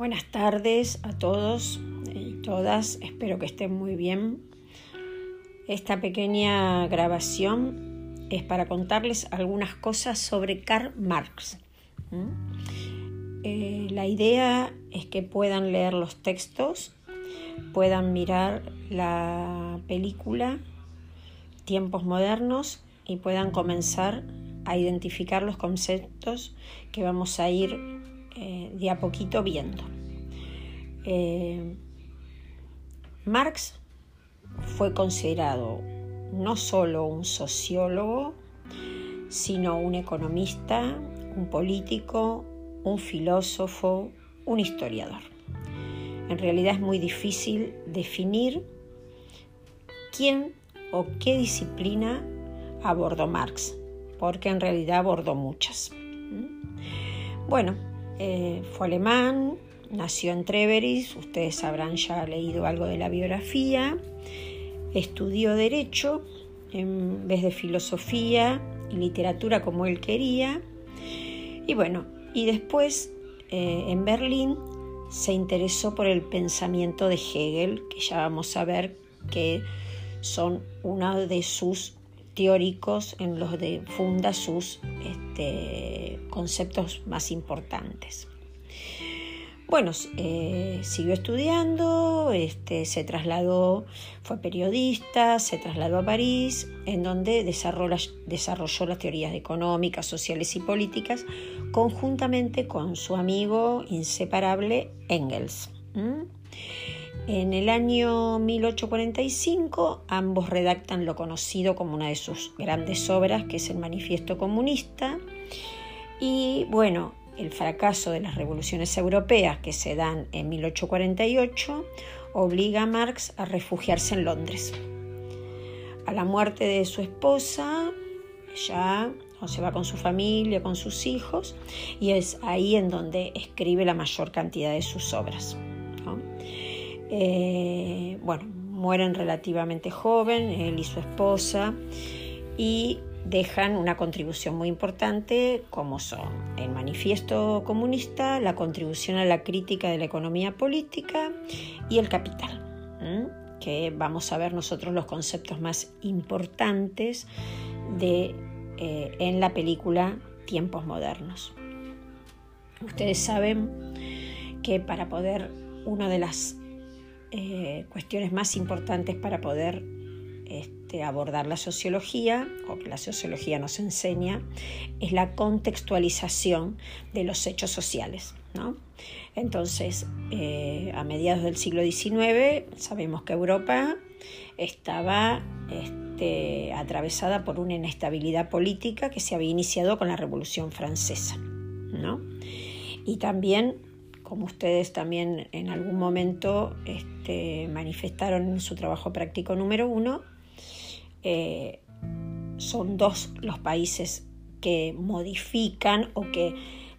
Buenas tardes a todos y todas, espero que estén muy bien. Esta pequeña grabación es para contarles algunas cosas sobre Karl Marx. Eh, la idea es que puedan leer los textos, puedan mirar la película Tiempos Modernos y puedan comenzar a identificar los conceptos que vamos a ir eh, de a poquito viendo. Eh, Marx fue considerado no solo un sociólogo, sino un economista, un político, un filósofo, un historiador. En realidad es muy difícil definir quién o qué disciplina abordó Marx, porque en realidad abordó muchas. ¿Mm? Bueno, eh, fue alemán, nació en Treveris, ustedes habrán ya leído algo de la biografía, estudió derecho en vez de filosofía y literatura como él quería, y bueno, y después eh, en Berlín se interesó por el pensamiento de Hegel, que ya vamos a ver que son uno de sus teóricos en los de funda sus este, conceptos más importantes. Bueno, eh, siguió estudiando, este, se trasladó, fue periodista, se trasladó a París, en donde desarrolló las teorías económicas, sociales y políticas, conjuntamente con su amigo inseparable Engels. En el año 1845 ambos redactan lo conocido como una de sus grandes obras, que es el Manifiesto Comunista. Y bueno, el fracaso de las revoluciones europeas que se dan en 1848 obliga a Marx a refugiarse en Londres. A la muerte de su esposa, ya se va con su familia, con sus hijos, y es ahí en donde escribe la mayor cantidad de sus obras. Eh, bueno, mueren relativamente joven, él y su esposa, y dejan una contribución muy importante como son el manifiesto comunista, la contribución a la crítica de la economía política y el capital, que vamos a ver nosotros los conceptos más importantes de, eh, en la película Tiempos Modernos. Ustedes saben que para poder, una de las eh, cuestiones más importantes para poder este, abordar la sociología, o que la sociología nos enseña, es la contextualización de los hechos sociales. Entonces, eh, a mediados del siglo XIX, sabemos que Europa estaba este, atravesada por una inestabilidad política que se había iniciado con la Revolución Francesa. Y también como ustedes también en algún momento este, manifestaron en su trabajo práctico número uno, eh, son dos los países que modifican o que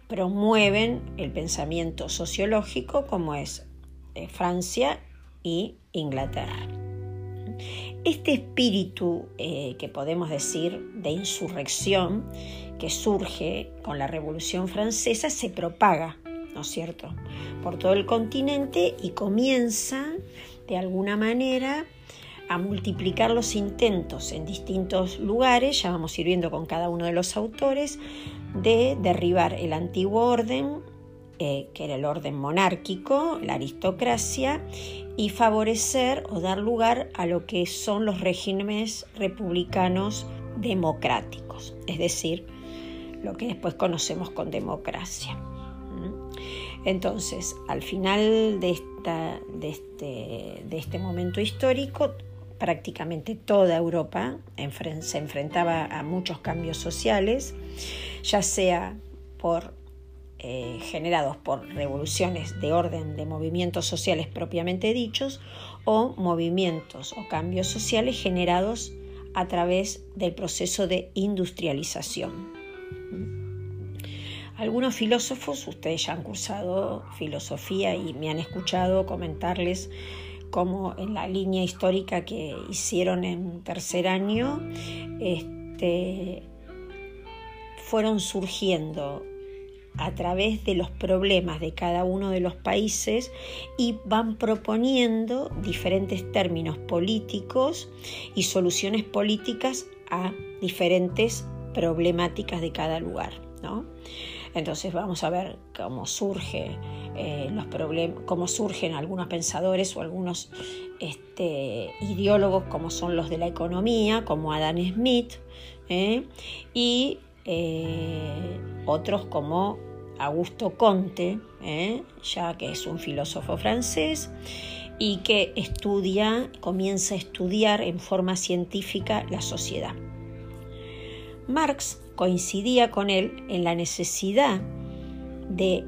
promueven el pensamiento sociológico, como es eh, Francia y Inglaterra. Este espíritu eh, que podemos decir de insurrección que surge con la Revolución Francesa se propaga ¿no es cierto?, por todo el continente y comienza de alguna manera a multiplicar los intentos en distintos lugares, ya vamos a ir viendo con cada uno de los autores, de derribar el antiguo orden, eh, que era el orden monárquico, la aristocracia, y favorecer o dar lugar a lo que son los regímenes republicanos democráticos, es decir, lo que después conocemos con democracia. Entonces, al final de, este, de este momento histórico, prácticamente toda Europa se enfrentaba a muchos cambios sociales, ya sea eh, generados por revoluciones de orden de movimientos sociales propiamente dichos o movimientos o cambios sociales generados a través del proceso de industrialización. Algunos filósofos, ustedes ya han cursado filosofía y me han escuchado comentarles cómo en la línea histórica que hicieron en tercer año, este, fueron surgiendo a través de los problemas de cada uno de los países y van proponiendo diferentes términos políticos y soluciones políticas a diferentes problemáticas de cada lugar. Entonces vamos a ver cómo surge eh, los problemas, cómo surgen algunos pensadores o algunos este, ideólogos como son los de la economía, como Adam Smith, ¿eh? y eh, otros como Augusto Comte, ya que es un filósofo francés y que estudia, comienza a estudiar en forma científica la sociedad. Marx coincidía con él en la necesidad de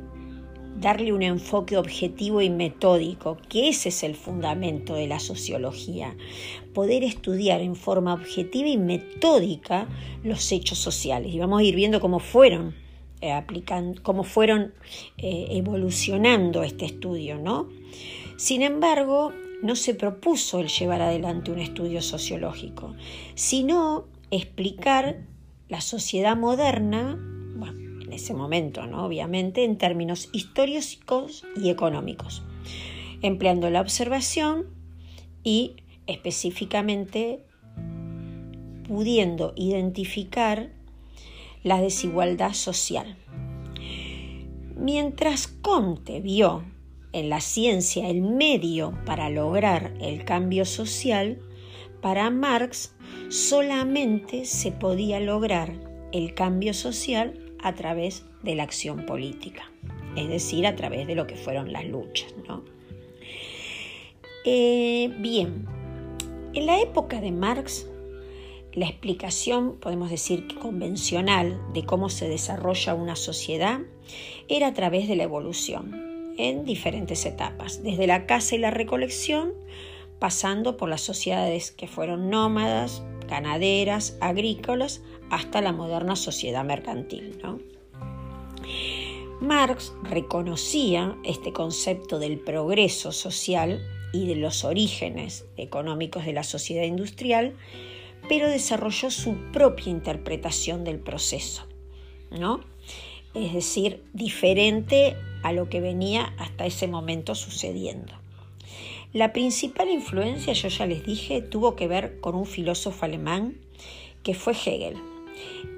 darle un enfoque objetivo y metódico, que ese es el fundamento de la sociología, poder estudiar en forma objetiva y metódica los hechos sociales. Y vamos a ir viendo cómo fueron eh, aplicando, cómo fueron eh, evolucionando este estudio, ¿no? Sin embargo, no se propuso el llevar adelante un estudio sociológico, sino explicar la sociedad moderna, en ese momento, ¿no? obviamente, en términos históricos y económicos, empleando la observación y específicamente pudiendo identificar la desigualdad social. Mientras Comte vio en la ciencia el medio para lograr el cambio social, para Marx solamente se podía lograr el cambio social a través de la acción política, es decir, a través de lo que fueron las luchas. Eh, bien, en la época de Marx, la explicación, podemos decir, convencional de cómo se desarrolla una sociedad era a través de la evolución en diferentes etapas, desde la caza y la recolección, pasando por las sociedades que fueron nómadas, ganaderas, agrícolas, hasta la moderna sociedad mercantil. Marx reconocía este concepto del progreso social y de los orígenes económicos de la sociedad industrial, pero desarrolló su propia interpretación del proceso, ¿no? Es decir, diferente a lo que venía hasta ese momento sucediendo. La principal influencia, yo ya les dije, tuvo que ver con un filósofo alemán que fue Hegel.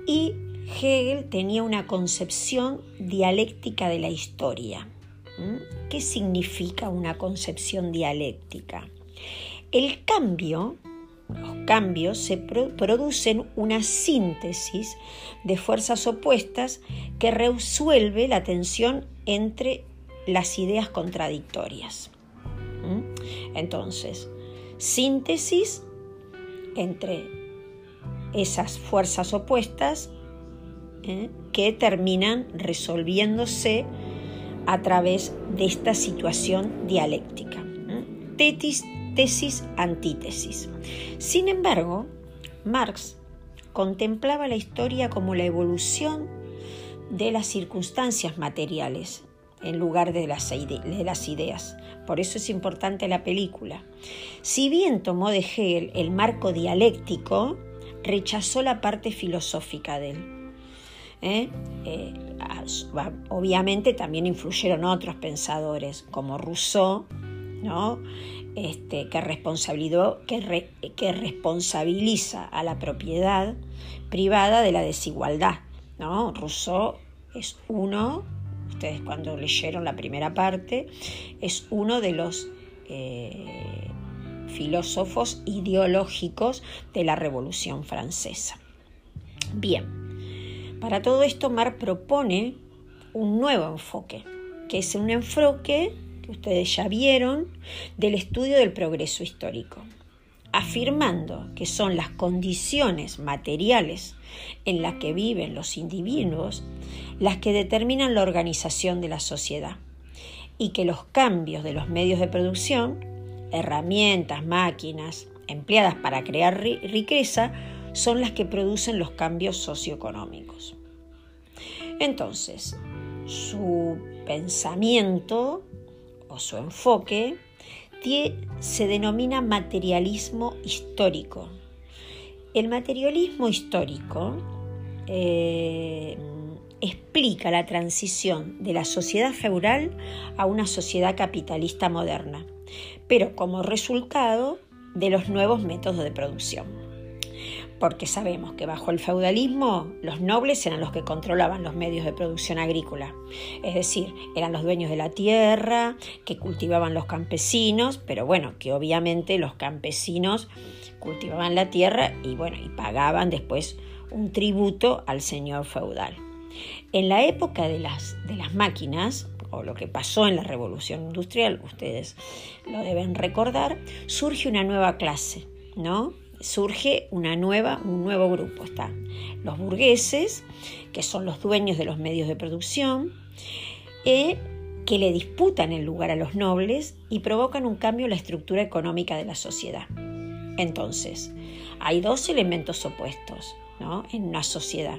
Y Hegel tenía una concepción dialéctica de la historia. ¿Mm? ¿Qué significa una concepción dialéctica? El cambio, los cambios se producen una síntesis de fuerzas opuestas que resuelve la tensión entre las ideas contradictorias. Entonces, síntesis entre esas fuerzas opuestas ¿eh? que terminan resolviéndose a través de esta situación dialéctica. Tetis, tesis, antítesis. Sin embargo, Marx contemplaba la historia como la evolución de las circunstancias materiales en lugar de las, de las ideas. Por eso es importante la película. Si bien tomó de Hegel el marco dialéctico, rechazó la parte filosófica de él. ¿Eh? Eh, obviamente también influyeron otros pensadores como Rousseau, ¿no? este, que, que, responsabiliza a la propiedad privada de la desigualdad. ¿no? Rousseau es uno ustedes cuando leyeron la primera parte, es uno de los eh, filósofos ideológicos de la Revolución Francesa. Bien, para todo esto Mar propone un nuevo enfoque, que es un enfoque que ustedes ya vieron del estudio del progreso histórico afirmando que son las condiciones materiales en las que viven los individuos las que determinan la organización de la sociedad y que los cambios de los medios de producción, herramientas, máquinas empleadas para crear riqueza, son las que producen los cambios socioeconómicos. Entonces, su pensamiento o su enfoque se denomina materialismo histórico. El materialismo histórico eh, explica la transición de la sociedad feudal a una sociedad capitalista moderna, pero como resultado de los nuevos métodos de producción porque sabemos que bajo el feudalismo los nobles eran los que controlaban los medios de producción agrícola, es decir, eran los dueños de la tierra, que cultivaban los campesinos, pero bueno, que obviamente los campesinos cultivaban la tierra y bueno, y pagaban después un tributo al señor feudal. En la época de las, de las máquinas, o lo que pasó en la revolución industrial, ustedes lo deben recordar, surge una nueva clase, ¿no? Surge una nueva, un nuevo grupo. Están los burgueses, que son los dueños de los medios de producción, eh, que le disputan el lugar a los nobles y provocan un cambio en la estructura económica de la sociedad. Entonces, hay dos elementos opuestos en una sociedad.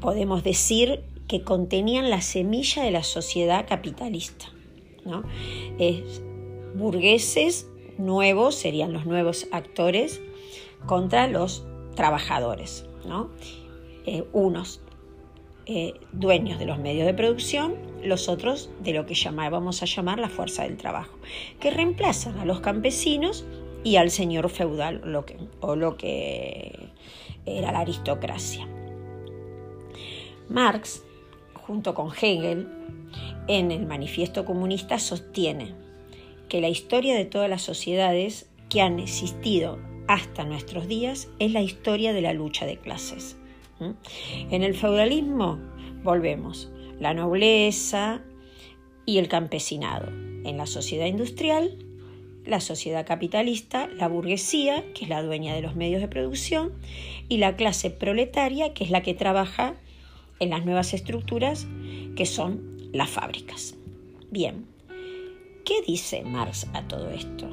Podemos decir que contenían la semilla de la sociedad capitalista. ¿no? burgueses nuevos serían los nuevos actores contra los trabajadores. Eh, unos eh, dueños de los medios de producción, los otros de lo que vamos a llamar la fuerza del trabajo, que reemplazan a los campesinos y al señor feudal o lo que era la aristocracia. Marx, junto con Hegel, en el Manifiesto Comunista sostiene que la historia de todas las sociedades que han existido hasta nuestros días es la historia de la lucha de clases. En el feudalismo volvemos la nobleza y el campesinado. En la sociedad industrial, la sociedad capitalista, la burguesía, que es la dueña de los medios de producción, y la clase proletaria, que es la que trabaja en las nuevas estructuras, que son las fábricas. Bien, ¿qué dice Marx a todo esto?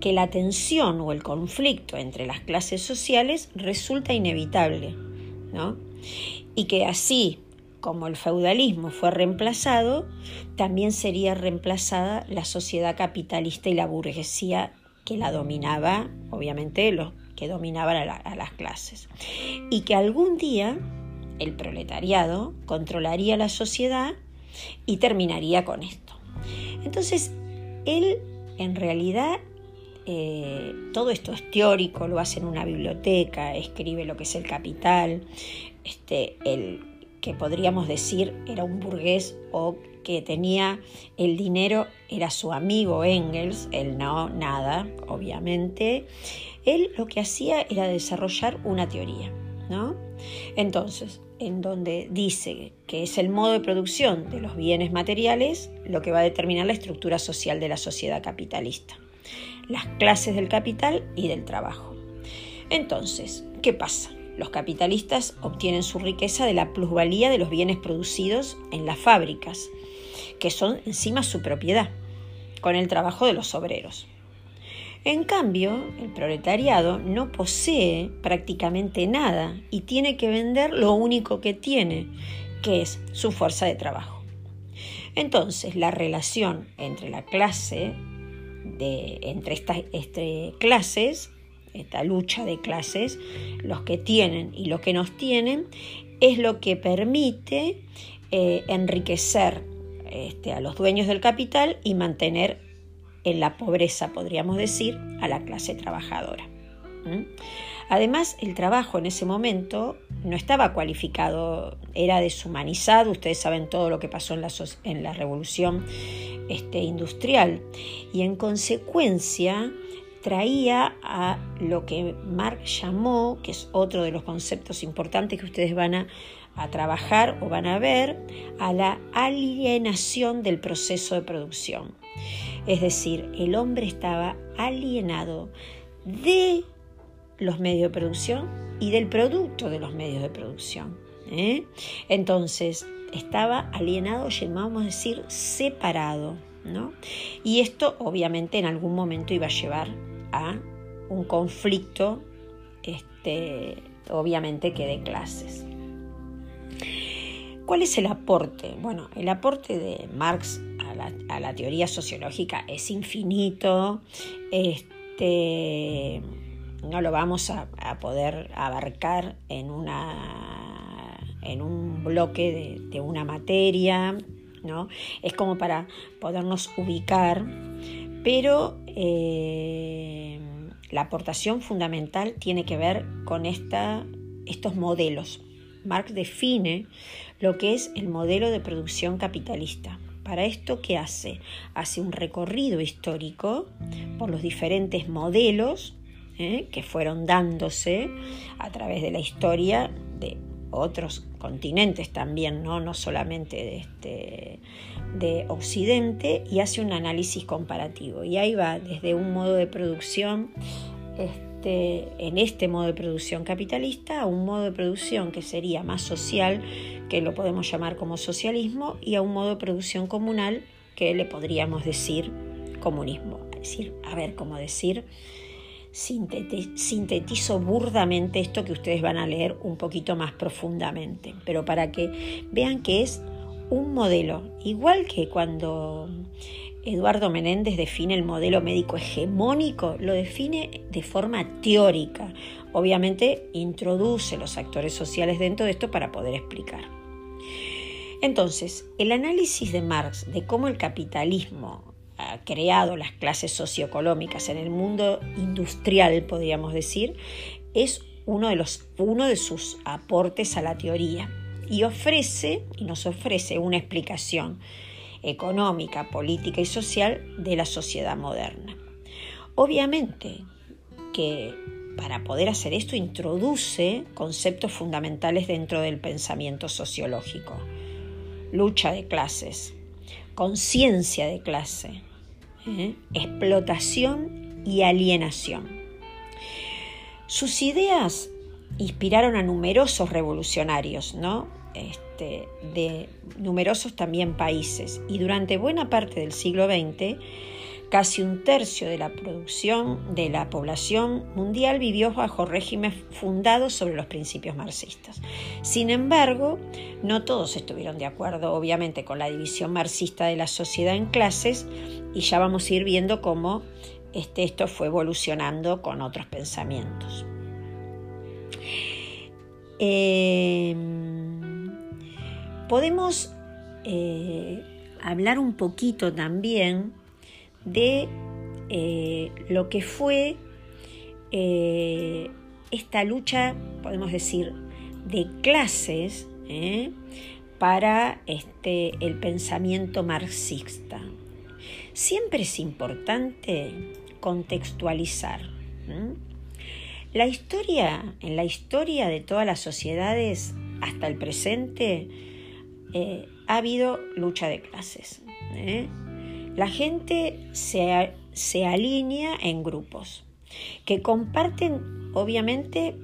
Que la tensión o el conflicto entre las clases sociales resulta inevitable, ¿no? Y que así como el feudalismo fue reemplazado, también sería reemplazada la sociedad capitalista y la burguesía que la dominaba, obviamente los que dominaban a, a las clases. Y que algún día el proletariado controlaría la sociedad y terminaría con esto. Entonces, él en realidad eh, todo esto es teórico, lo hace en una biblioteca, escribe lo que es el capital, este, el que podríamos decir era un burgués o que tenía el dinero era su amigo Engels, él no, nada, obviamente. Él lo que hacía era desarrollar una teoría, ¿no? Entonces, en donde dice que es el modo de producción de los bienes materiales lo que va a determinar la estructura social de la sociedad capitalista las clases del capital y del trabajo. Entonces, ¿qué pasa? Los capitalistas obtienen su riqueza de la plusvalía de los bienes producidos en las fábricas, que son encima su propiedad, con el trabajo de los obreros. En cambio, el proletariado no posee prácticamente nada y tiene que vender lo único que tiene, que es su fuerza de trabajo. Entonces, la relación entre la clase entre estas este, clases, esta lucha de clases, los que tienen y los que nos tienen, es lo que permite eh, enriquecer este, a los dueños del capital y mantener en la pobreza, podríamos decir, a la clase trabajadora. Además, el trabajo en ese momento no estaba cualificado, era deshumanizado, ustedes saben todo lo que pasó en la, revolución este, industrial y en consecuencia traía a lo que Marx llamó, que es otro de los conceptos importantes que ustedes van a, a trabajar o van a ver, a la alienación del proceso de producción. Es decir, el hombre estaba alienado de los medios de producción y del producto de los medios de producción. ¿eh? Entonces, estaba alienado, llamamos a decir, separado. ¿no? Y esto obviamente en algún momento iba a llevar a un conflicto, este, obviamente que de clases. ¿Cuál es el aporte? Bueno, el aporte de Marx a la, teoría sociológica es infinito. Este, no lo vamos a, poder abarcar en una en un bloque de, una materia, ¿no? Es como para podernos ubicar, pero eh, la aportación fundamental tiene que ver con esta, estos modelos. Marx define lo que es el modelo de producción capitalista. Para esto, ¿qué hace? Hace un recorrido histórico por los diferentes modelos ¿eh? que fueron dándose a través de la historia de otros continentes también, no, no solamente de, este, de Occidente, y hace un análisis comparativo. Y ahí va desde un modo de producción, este, en este modo de producción capitalista, a un modo de producción que sería más social, que lo podemos llamar como socialismo, y a un modo de producción comunal que le podríamos decir comunismo. Es decir, a ver cómo decir sintetizo burdamente esto que ustedes van a leer un poquito más profundamente, pero para que vean que es un modelo, igual que cuando Eduardo Menéndez define el modelo médico hegemónico, lo define de forma teórica. Obviamente introduce los actores sociales dentro de esto para poder explicar. Entonces, el análisis de Marx de cómo el capitalismo ha creado las clases socioeconómicas en el mundo industrial, podríamos decir, es uno de, los, uno de sus aportes a la teoría y ofrece, y nos ofrece una explicación económica, política y social de la sociedad moderna. Obviamente que para poder hacer esto introduce conceptos fundamentales dentro del pensamiento sociológico. Lucha de clases, conciencia de clase, ¿eh? explotación y alienación. Sus ideas inspiraron a numerosos revolucionarios, ¿no? Este, de numerosos también países y durante buena parte del siglo XX Casi un tercio de la producción de la población mundial vivió bajo regímenes fundados sobre los principios marxistas. Sin embargo, no todos estuvieron de acuerdo, obviamente, con la división marxista de la sociedad en clases y ya vamos a ir viendo cómo este, esto fue evolucionando con otros pensamientos. Em, podemos eh, hablar un poquito también de eh, lo que fue eh, esta lucha, podemos decir, de clases ¿eh? para este, el pensamiento marxista. Siempre es importante contextualizar. La historia, en la historia de todas las sociedades hasta el presente, ha habido lucha de clases. La gente se, alinea en grupos que comparten obviamente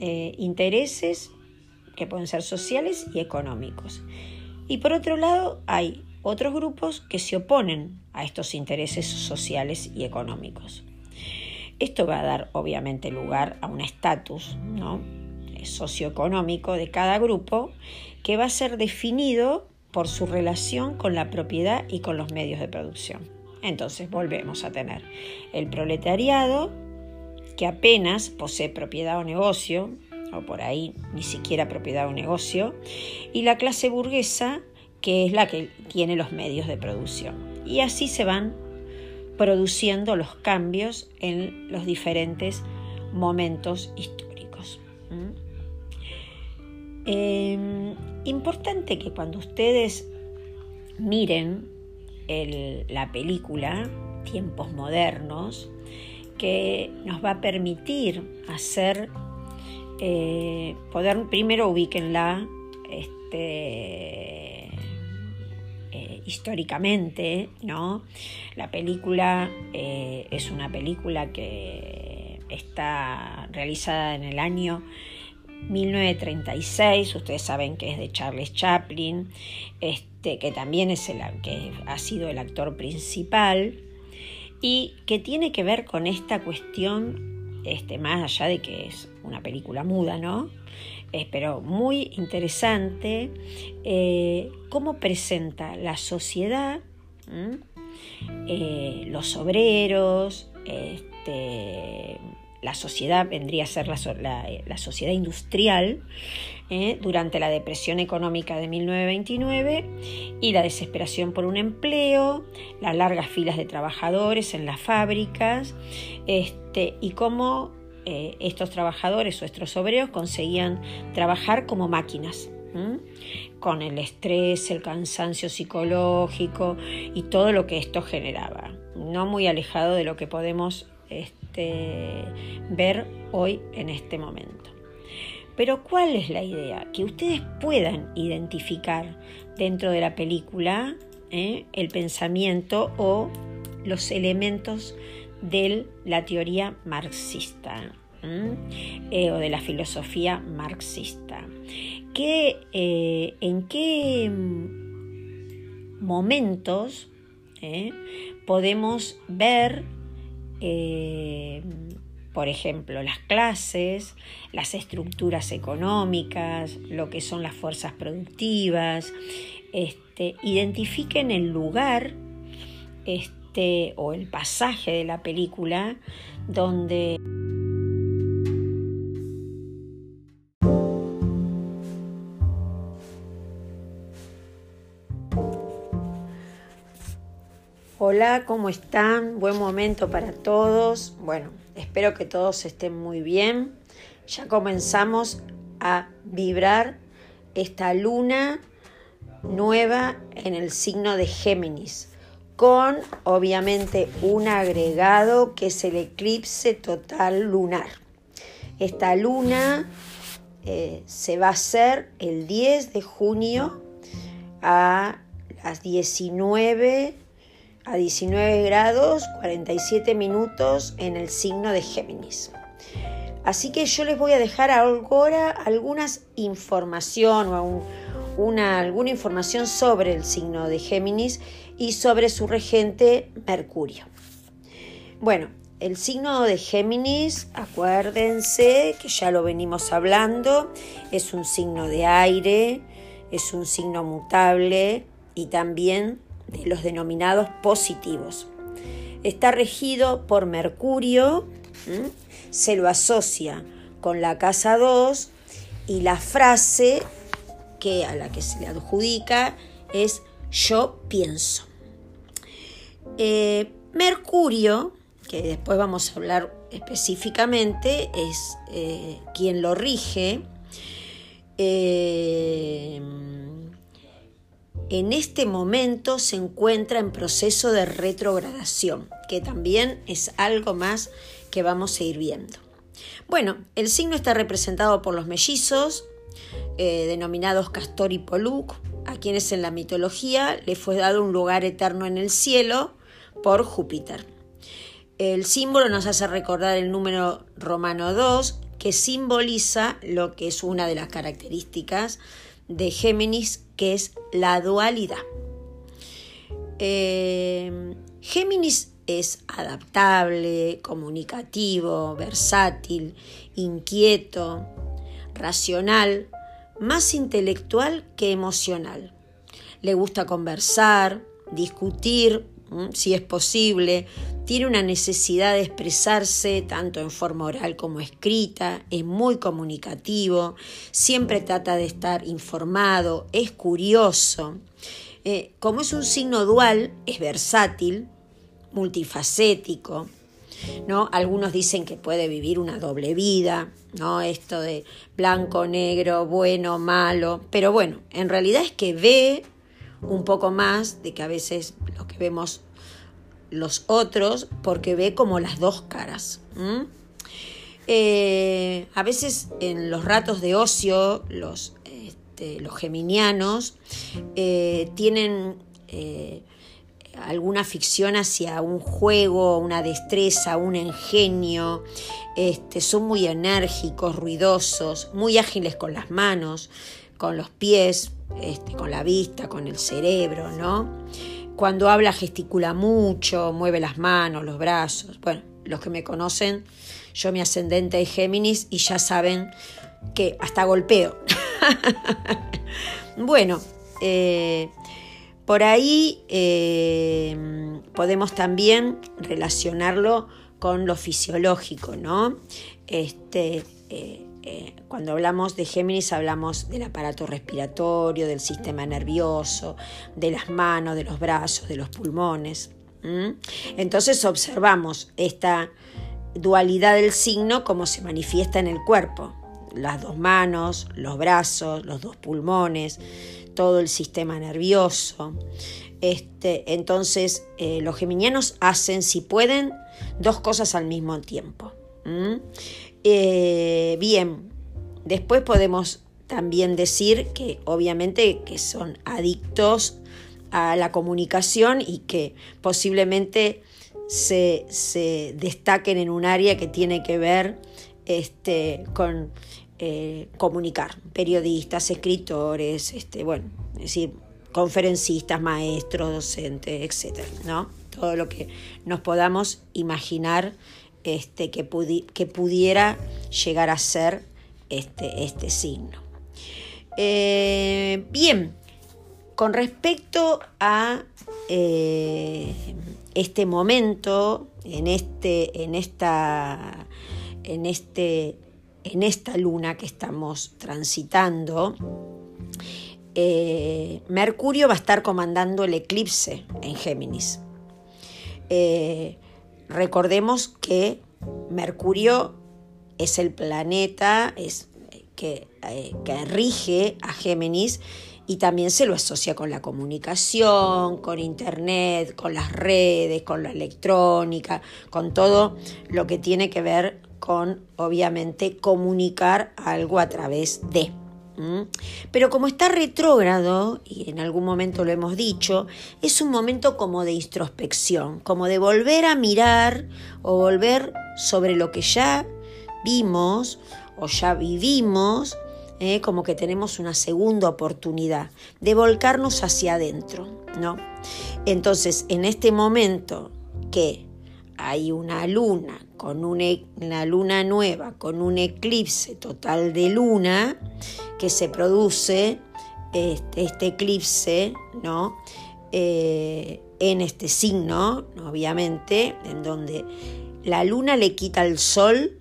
eh, intereses que pueden ser sociales y económicos. Y por otro lado hay otros grupos que se oponen a estos intereses sociales y económicos. Esto va a dar obviamente lugar a un estatus ¿no? socioeconómico de cada grupo que va a ser definido por su relación con la propiedad y con los medios de producción. Entonces volvemos a tener el proletariado que apenas posee propiedad o negocio, o por ahí ni siquiera propiedad o negocio, y la clase burguesa que es la que tiene los medios de producción. Y así se van produciendo los cambios en los diferentes momentos históricos. Eh, importante que cuando ustedes miren la película Tiempos Modernos, que nos va a permitir hacer, eh, poder, primero ubiquenla este, eh, históricamente, ¿no? La película eh, es una película que está realizada en el año 1936, ustedes saben que es de Charles Chaplin, este, que también es el que ha sido el actor principal y que tiene que ver con esta cuestión, este, más allá de que es una película muda, ¿no? pero muy interesante eh, cómo presenta la sociedad, eh, los obreros, este, la sociedad vendría a ser la, sociedad industrial ¿eh? durante la depresión económica de 1929 y la desesperación por un empleo, las largas filas de trabajadores en las fábricas este, y cómo eh, estos trabajadores o estos obreros conseguían trabajar como máquinas con el estrés, el cansancio psicológico y todo lo que esto generaba, no muy alejado de lo que podemos este, ver hoy en este momento. Pero ¿cuál es la idea? Que ustedes puedan identificar dentro de la película ¿eh? el pensamiento o los elementos de la teoría marxista eh, o de la filosofía marxista. Eh, ¿En qué momentos podemos ver eh, por ejemplo, las clases, las estructuras económicas, lo que son las fuerzas productivas, este, identifiquen el lugar este, o el pasaje de la película donde... Hola, ¿cómo están? Buen momento para todos. Bueno, espero que todos estén muy bien. Ya comenzamos a vibrar esta luna nueva en el signo de Géminis, con obviamente un agregado que es el eclipse total lunar. Esta luna eh, se va a hacer el 10 de junio a las 19 a 19 grados 47 minutos en el signo de Géminis. Así que yo les voy a dejar ahora algunas información o una, alguna información sobre el signo de Géminis y sobre su regente Mercurio. Bueno, el signo de Géminis, acuérdense que ya lo venimos hablando, es un signo de aire, es un signo mutable y también de los denominados positivos. Está regido por Mercurio, se lo asocia con la casa 2 y la frase que a la que se le adjudica es yo pienso. Eh, Mercurio, que después vamos a hablar específicamente, es eh, quien lo rige. Eh, en este momento se encuentra en proceso de retrogradación, que también es algo más que vamos a ir viendo. Bueno, el signo está representado por los mellizos, eh, denominados Castor y Poluc, a quienes en la mitología le fue dado un lugar eterno en el cielo por Júpiter. El símbolo nos hace recordar el número romano 2, que simboliza lo que es una de las características de Géminis, que es la dualidad. Eh, Géminis es adaptable, comunicativo, versátil, inquieto, racional, más intelectual que emocional. Le gusta conversar, discutir, si es posible, tiene una necesidad de expresarse tanto en forma oral como escrita, es muy comunicativo, siempre trata de estar informado, es curioso. Eh, como es un signo dual, es versátil, multifacético. ¿no? Algunos dicen que puede vivir una doble vida, ¿no? Esto de blanco, negro, bueno, malo. Pero bueno, en realidad es que ve un poco más de que a veces lo que vemos los otros porque ve como las dos caras. Eh, a veces en los ratos de ocio, los, este, los geminianos eh, tienen eh, alguna ficción hacia un juego, una destreza, un ingenio, este, son muy enérgicos, ruidosos, muy ágiles con las manos, con los pies, este, con la vista, con el cerebro, ¿no? Cuando habla gesticula mucho, mueve las manos, los brazos. Bueno, los que me conocen, yo mi ascendente es Géminis y ya saben que hasta golpeo. bueno, eh, por ahí eh, podemos también relacionarlo con lo fisiológico, ¿no? Este, eh, eh, cuando hablamos de Géminis hablamos del aparato respiratorio, del sistema nervioso, de las manos, de los brazos, de los pulmones. Entonces observamos esta dualidad del signo como se manifiesta en el cuerpo. Las dos manos, los brazos, los dos pulmones, todo el sistema nervioso. Este, entonces, eh, los geminianos hacen, si pueden, dos cosas al mismo tiempo. Eh, bien, después podemos también decir que obviamente que son adictos a la comunicación y que posiblemente se, destaquen en un área que tiene que ver este, con eh, comunicar, periodistas, escritores, este, bueno, es decir, conferencistas, maestros, docentes, etcétera, ¿no? Todo lo que nos podamos imaginar este, que, que pudiera llegar a ser este, este signo. Eh, bien, con respecto a eh, este momento, en, este, en, esta, en, este, en esta luna que estamos transitando, eh, Mercurio va a estar comandando el eclipse en Géminis. Eh, recordemos que Mercurio es el planeta que, eh, que rige a Géminis y también se lo asocia con la comunicación, con Internet, con las redes, con la electrónica, con todo lo que tiene que ver con, obviamente, comunicar algo a través de. Pero como está retrógrado, y en algún momento lo hemos dicho, es un momento como de introspección, como de volver a mirar o volver sobre lo que ya vimos o ya vivimos, ¿eh? como que tenemos una segunda oportunidad de volcarnos hacia adentro, ¿no? Entonces, en este momento que hay una luna con una luna nueva, con un eclipse total de luna, que se produce este, este eclipse, ¿no? Eh, en este signo, obviamente, en donde la luna le quita al sol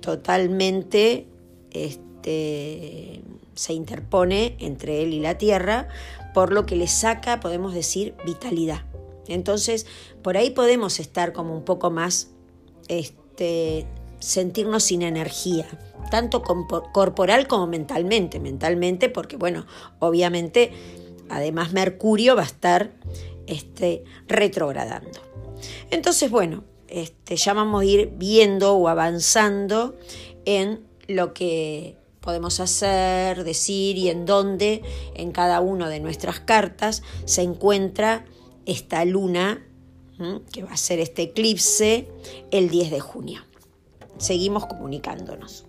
totalmente, este, se interpone entre él y la tierra, por lo que le saca, podemos decir, vitalidad. Entonces, por ahí podemos estar como un poco más, este, sentirnos sin energía, tanto corporal como mentalmente. Mentalmente, porque bueno, obviamente, además Mercurio va a estar este, retrogradando. Entonces, bueno, este, ya vamos a ir viendo o avanzando en lo que podemos hacer, decir y en dónde en cada una de nuestras cartas se encuentra esta luna que va a ser este eclipse el 10 de junio. Seguimos comunicándonos.